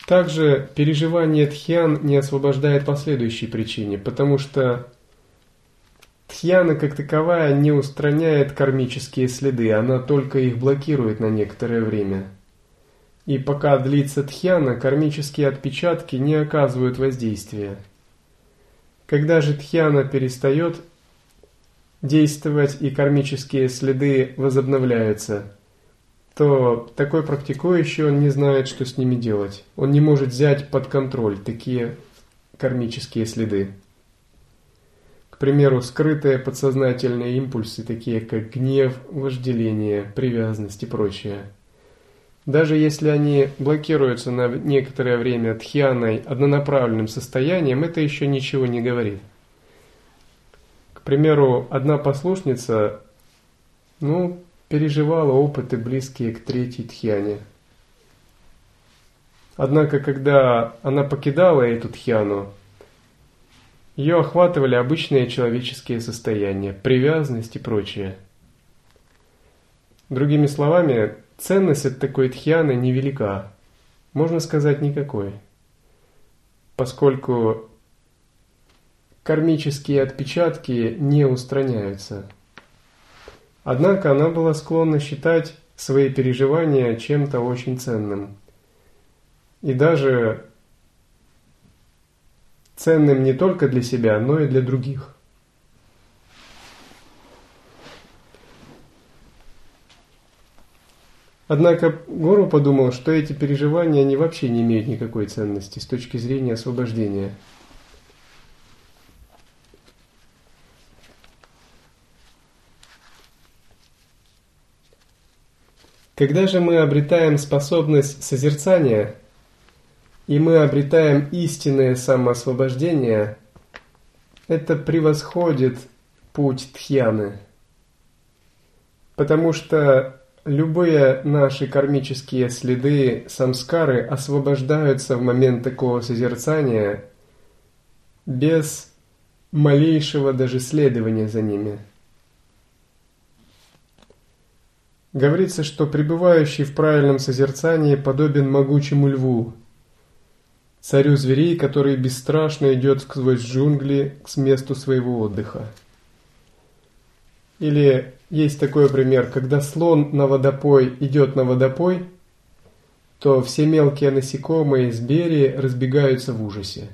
Также переживание тхьян не освобождает по следующей причине, потому что тхьяна как таковая не устраняет кармические следы, она только их блокирует на некоторое время. И пока длится тхьяна, кармические отпечатки не оказывают воздействия. Когда же тхьяна перестает действовать и кармические следы возобновляются – то такой практикующий, он не знает, что с ними делать. Он не может взять под контроль такие кармические следы. К примеру, скрытые подсознательные импульсы, такие как гнев, вожделение, привязанность и прочее. Даже если они блокируются на некоторое время тхьяной однонаправленным состоянием, это еще ничего не говорит. Примеру, одна послушница, ну, переживала опыты, близкие к третьей тхьяне. Однако, когда она покидала эту тхьяну, ее охватывали обычные человеческие состояния, привязанность и прочее. Другими словами, ценность от такой тхьяны невелика, можно сказать никакой, поскольку кармические отпечатки не устраняются – Однако она была склонна считать свои переживания чем-то очень ценным. И даже ценным не только для себя, но и для других. Однако Гуру подумал, что эти переживания они вообще не имеют никакой ценности с точки зрения освобождения – Когда же мы обретаем способность созерцания, и мы обретаем истинное самоосвобождение, это превосходит путь Тхьяны. Потому что любые наши кармические следы самскары освобождаются в момент такого созерцания без малейшего даже следования за ними – Говорится, что пребывающий в правильном созерцании подобен могучему льву, царю зверей, который бесстрашно идет сквозь джунгли к месту своего отдыха. Или есть такой пример, когда слон на водопой идет на водопой, то все мелкие насекомые из бери разбегаются в ужасе.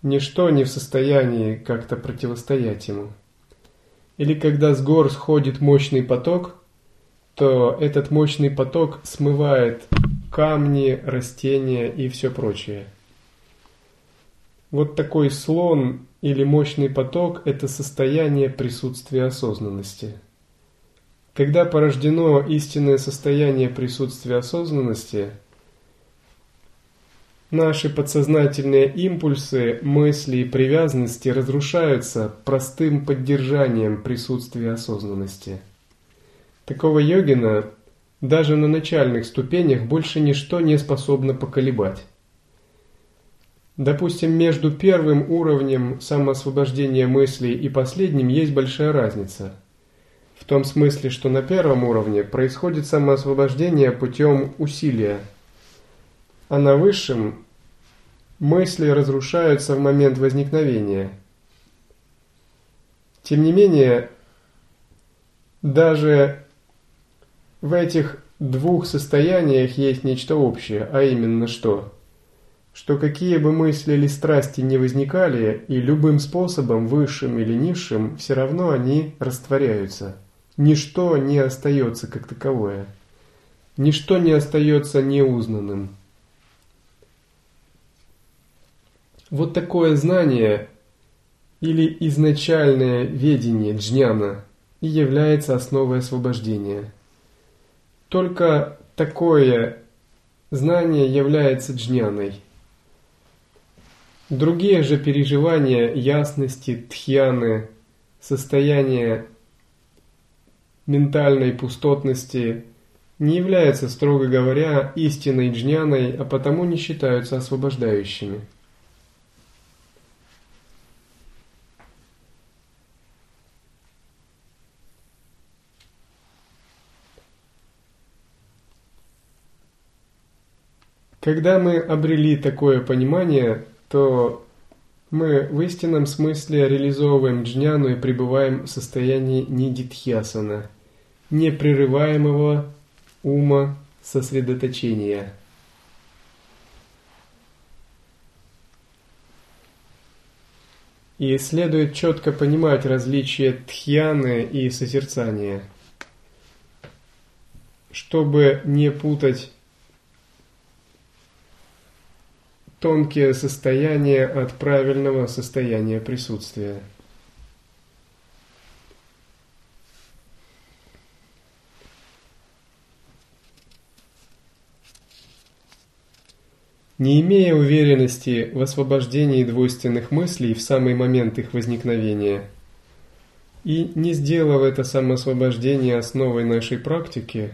Ничто не в состоянии как-то противостоять ему. Или когда с гор сходит мощный поток – то этот мощный поток смывает камни, растения и все прочее. Вот такой слон или мощный поток – это состояние присутствия осознанности. Когда порождено истинное состояние присутствия осознанности, наши подсознательные импульсы, мысли и привязанности разрушаются простым поддержанием присутствия осознанности – Такого йогина даже на начальных ступенях больше ничто не способно поколебать. Допустим, между первым уровнем самоосвобождения мыслей и последним есть большая разница. В том смысле, что на первом уровне происходит самоосвобождение путем усилия, а на высшем мысли разрушаются в момент возникновения. Тем не менее, даже в этих двух состояниях есть нечто общее, а именно что? что какие бы мысли или страсти не возникали, и любым способом, высшим или низшим, все равно они растворяются. Ничто не остается как таковое. Ничто не остается неузнанным. Вот такое знание или изначальное ведение джняна и является основой освобождения. Только такое знание является джняной. Другие же переживания ясности, тхьяны, состояние ментальной пустотности не являются, строго говоря, истинной джняной, а потому не считаются освобождающими. Когда мы обрели такое понимание, то мы в истинном смысле реализовываем джняну и пребываем в состоянии нидитхьясана, непрерываемого ума сосредоточения. И следует четко понимать различие тхьяны и созерцания, чтобы не путать тонкие состояния от правильного состояния присутствия. Не имея уверенности в освобождении двойственных мыслей в самый момент их возникновения и не сделав это самоосвобождение основой нашей практики,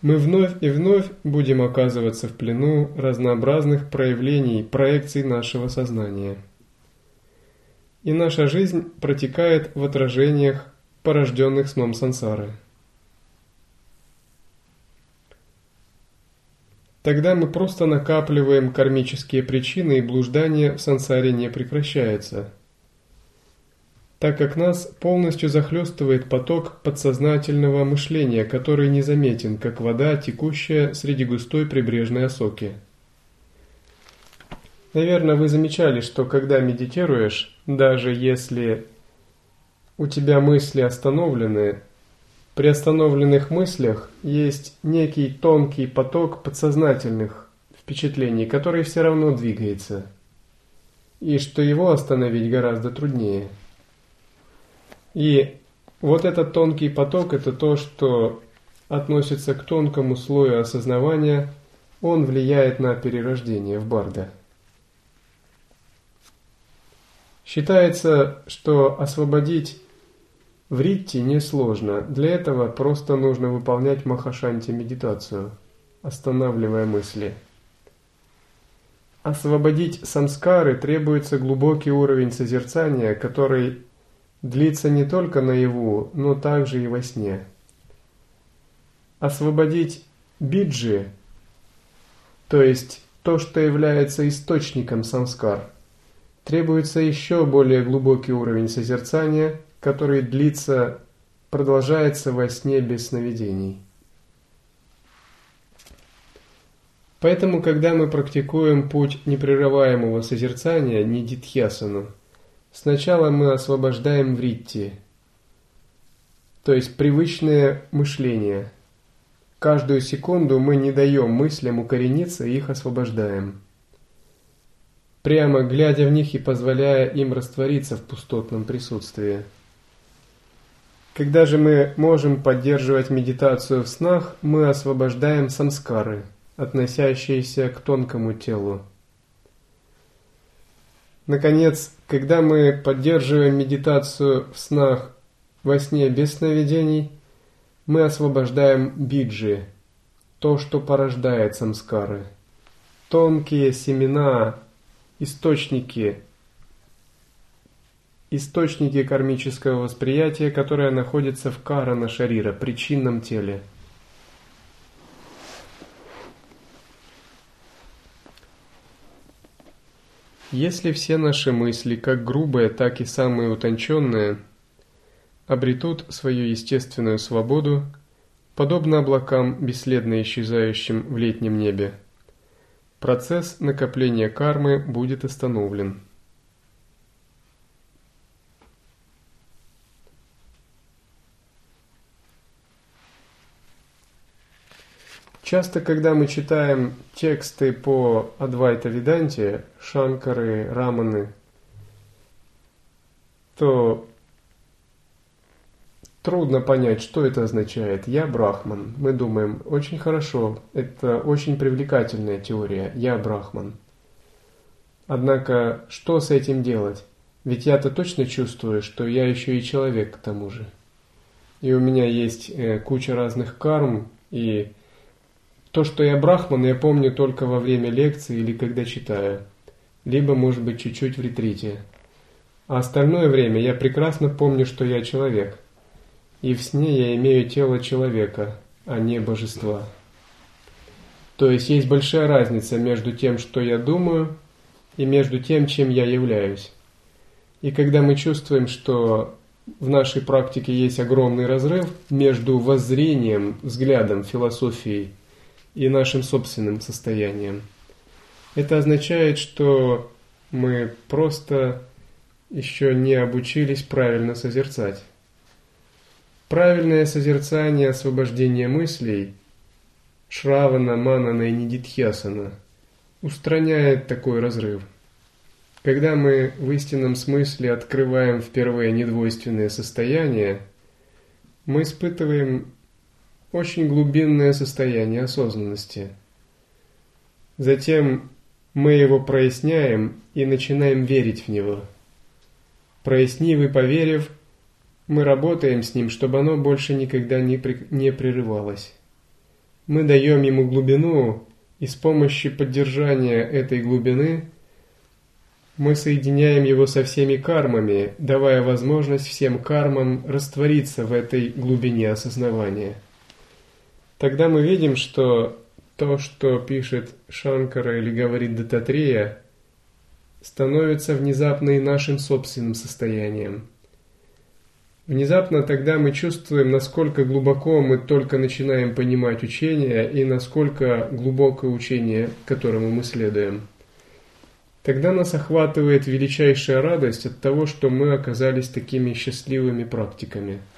мы вновь и вновь будем оказываться в плену разнообразных проявлений, проекций нашего сознания. И наша жизнь протекает в отражениях, порожденных сном сансары. Тогда мы просто накапливаем кармические причины, и блуждание в сансаре не прекращается – так как нас полностью захлестывает поток подсознательного мышления, который незаметен, как вода, текущая среди густой прибрежной осоки. Наверное, вы замечали, что когда медитируешь, даже если у тебя мысли остановлены, при остановленных мыслях есть некий тонкий поток подсознательных впечатлений, который все равно двигается, и что его остановить гораздо труднее – и вот этот тонкий поток – это то, что относится к тонкому слою осознавания, он влияет на перерождение в барда. Считается, что освободить вритти несложно. Для этого просто нужно выполнять махашанти медитацию, останавливая мысли. Освободить самскары требуется глубокий уровень созерцания, который длится не только наяву, но также и во сне. Освободить биджи, то есть то, что является источником самскар, требуется еще более глубокий уровень созерцания, который длится, продолжается во сне без сновидений. Поэтому, когда мы практикуем путь непрерываемого созерцания, не дитхьясану, Сначала мы освобождаем вритти, то есть привычное мышление. Каждую секунду мы не даем мыслям укорениться и их освобождаем. Прямо глядя в них и позволяя им раствориться в пустотном присутствии. Когда же мы можем поддерживать медитацию в снах, мы освобождаем самскары, относящиеся к тонкому телу. Наконец, когда мы поддерживаем медитацию в снах во сне без сновидений, мы освобождаем биджи, то, что порождает самскары. Тонкие семена, источники, источники кармического восприятия, которые находятся в карана шарира, причинном теле – Если все наши мысли, как грубые, так и самые утонченные, обретут свою естественную свободу, подобно облакам, бесследно исчезающим в летнем небе, процесс накопления кармы будет остановлен. Часто, когда мы читаем тексты по Адвайта Веданте, Шанкары, Раманы, то трудно понять, что это означает. Я Брахман. Мы думаем, очень хорошо, это очень привлекательная теория. Я Брахман. Однако, что с этим делать? Ведь я-то точно чувствую, что я еще и человек к тому же. И у меня есть э, куча разных карм, и то, что я брахман, я помню только во время лекции или когда читаю. Либо, может быть, чуть-чуть в ретрите. А остальное время я прекрасно помню, что я человек. И в сне я имею тело человека, а не божества. То есть есть большая разница между тем, что я думаю, и между тем, чем я являюсь. И когда мы чувствуем, что в нашей практике есть огромный разрыв между воззрением, взглядом, философией и нашим собственным состоянием. Это означает, что мы просто еще не обучились правильно созерцать. Правильное созерцание освобождения мыслей Шравана, Манана и Нидитхьясана устраняет такой разрыв. Когда мы в истинном смысле открываем впервые недвойственное состояние, мы испытываем очень глубинное состояние осознанности. Затем мы его проясняем и начинаем верить в него. Прояснив и поверив, мы работаем с ним, чтобы оно больше никогда не, при... не прерывалось. Мы даем ему глубину, и с помощью поддержания этой глубины мы соединяем его со всеми кармами, давая возможность всем кармам раствориться в этой глубине осознавания – тогда мы видим, что то, что пишет Шанкара или говорит Дататрея, становится внезапно и нашим собственным состоянием. Внезапно тогда мы чувствуем, насколько глубоко мы только начинаем понимать учение и насколько глубокое учение, которому мы следуем. Тогда нас охватывает величайшая радость от того, что мы оказались такими счастливыми практиками –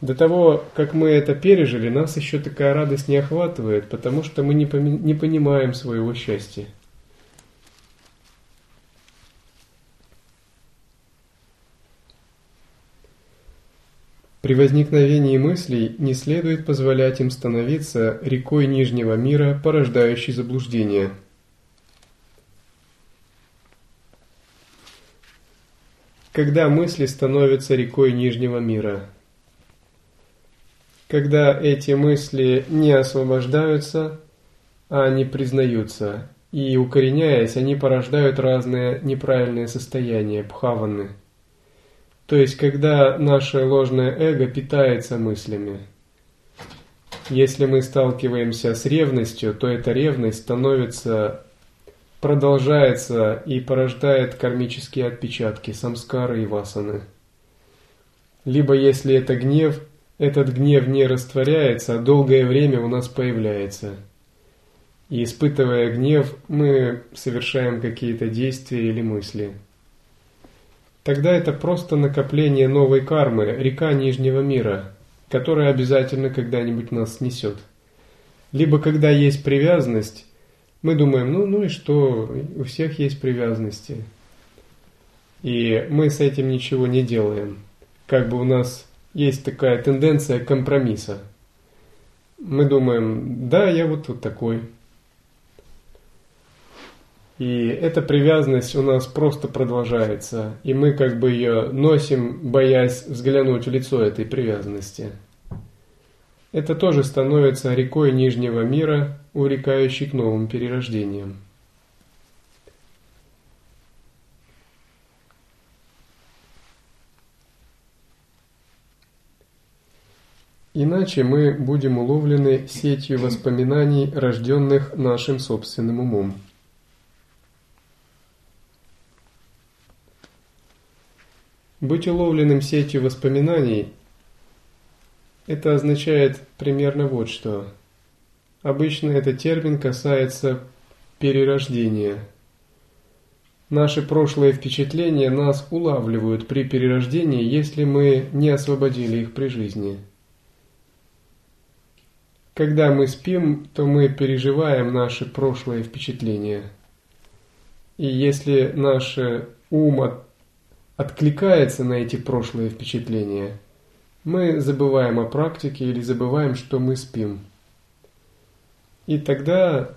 до того, как мы это пережили, нас еще такая радость не охватывает, потому что мы не, не понимаем своего счастья. При возникновении мыслей не следует позволять им становиться рекой Нижнего мира, порождающей заблуждение. Когда мысли становятся рекой Нижнего мира – когда эти мысли не освобождаются, а они признаются, и укореняясь, они порождают разные неправильные состояния, пхаваны. То есть, когда наше ложное эго питается мыслями. Если мы сталкиваемся с ревностью, то эта ревность становится, продолжается и порождает кармические отпечатки, самскары и васаны. Либо если это гнев, этот гнев не растворяется, а долгое время у нас появляется. И испытывая гнев, мы совершаем какие-то действия или мысли. Тогда это просто накопление новой кармы, река Нижнего мира, которая обязательно когда-нибудь нас снесет. Либо когда есть привязанность, мы думаем, ну, ну и что, у всех есть привязанности. И мы с этим ничего не делаем. Как бы у нас есть такая тенденция компромисса. Мы думаем, да, я вот, вот такой. И эта привязанность у нас просто продолжается, и мы как бы ее носим, боясь взглянуть в лицо этой привязанности. Это тоже становится рекой Нижнего мира, урекающей к новым перерождениям. Иначе мы будем уловлены сетью воспоминаний, рожденных нашим собственным умом. Быть уловленным сетью воспоминаний – это означает примерно вот что. Обычно этот термин касается перерождения. Наши прошлые впечатления нас улавливают при перерождении, если мы не освободили их при жизни. Когда мы спим, то мы переживаем наши прошлые впечатления. И если наш ум от, откликается на эти прошлые впечатления, мы забываем о практике или забываем, что мы спим. И тогда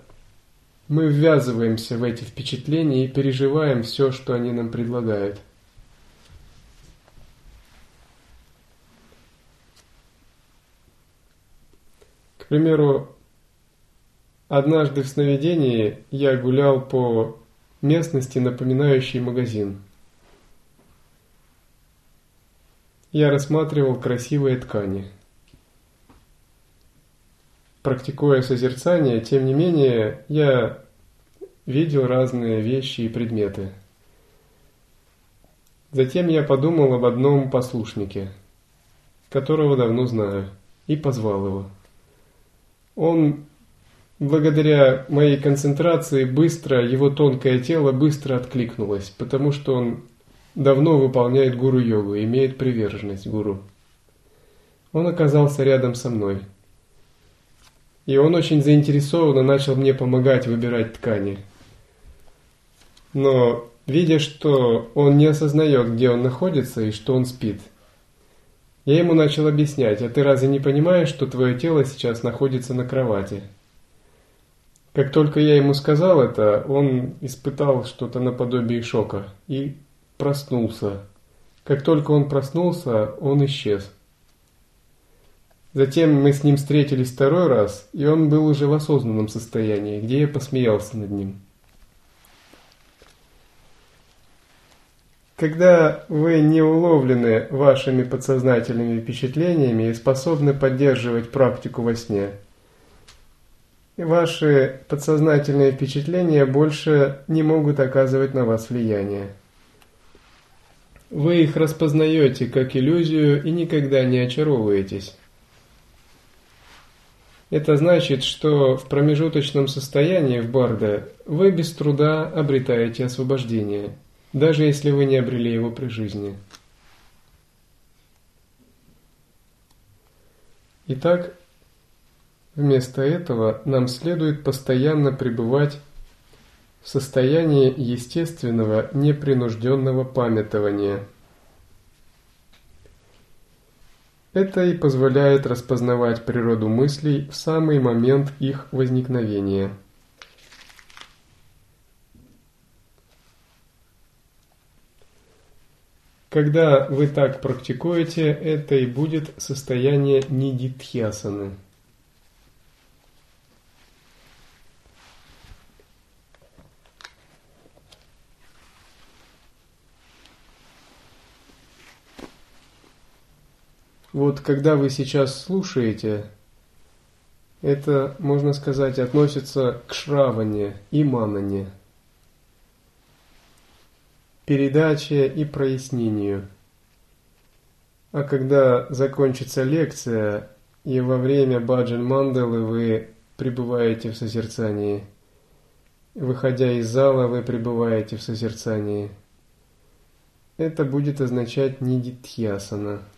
мы ввязываемся в эти впечатления и переживаем все, что они нам предлагают. Примеру, однажды в сновидении я гулял по местности, напоминающей магазин. Я рассматривал красивые ткани. Практикуя созерцание, тем не менее, я видел разные вещи и предметы. Затем я подумал об одном послушнике, которого давно знаю, и позвал его. Он, благодаря моей концентрации, быстро, его тонкое тело быстро откликнулось, потому что он давно выполняет гуру-йогу, имеет приверженность гуру. Он оказался рядом со мной. И он очень заинтересованно начал мне помогать выбирать ткани. Но, видя, что он не осознает, где он находится и что он спит – я ему начал объяснять, а ты разве не понимаешь, что твое тело сейчас находится на кровати? Как только я ему сказал это, он испытал что-то наподобие шока и проснулся. Как только он проснулся, он исчез. Затем мы с ним встретились второй раз, и он был уже в осознанном состоянии, где я посмеялся над ним. Когда вы не уловлены вашими подсознательными впечатлениями и способны поддерживать практику во сне, ваши подсознательные впечатления больше не могут оказывать на вас влияние. Вы их распознаете как иллюзию и никогда не очаровываетесь. Это значит, что в промежуточном состоянии в Барда вы без труда обретаете освобождение – даже если вы не обрели его при жизни. Итак, вместо этого нам следует постоянно пребывать в состоянии естественного непринужденного памятования. Это и позволяет распознавать природу мыслей в самый момент их возникновения – Когда вы так практикуете, это и будет состояние нидитхьясаны. Вот когда вы сейчас слушаете, это, можно сказать, относится к шраване и манане – передаче и прояснению. А когда закончится лекция, и во время баджан мандалы вы пребываете в созерцании, выходя из зала, вы пребываете в созерцании, это будет означать нидитхьясана –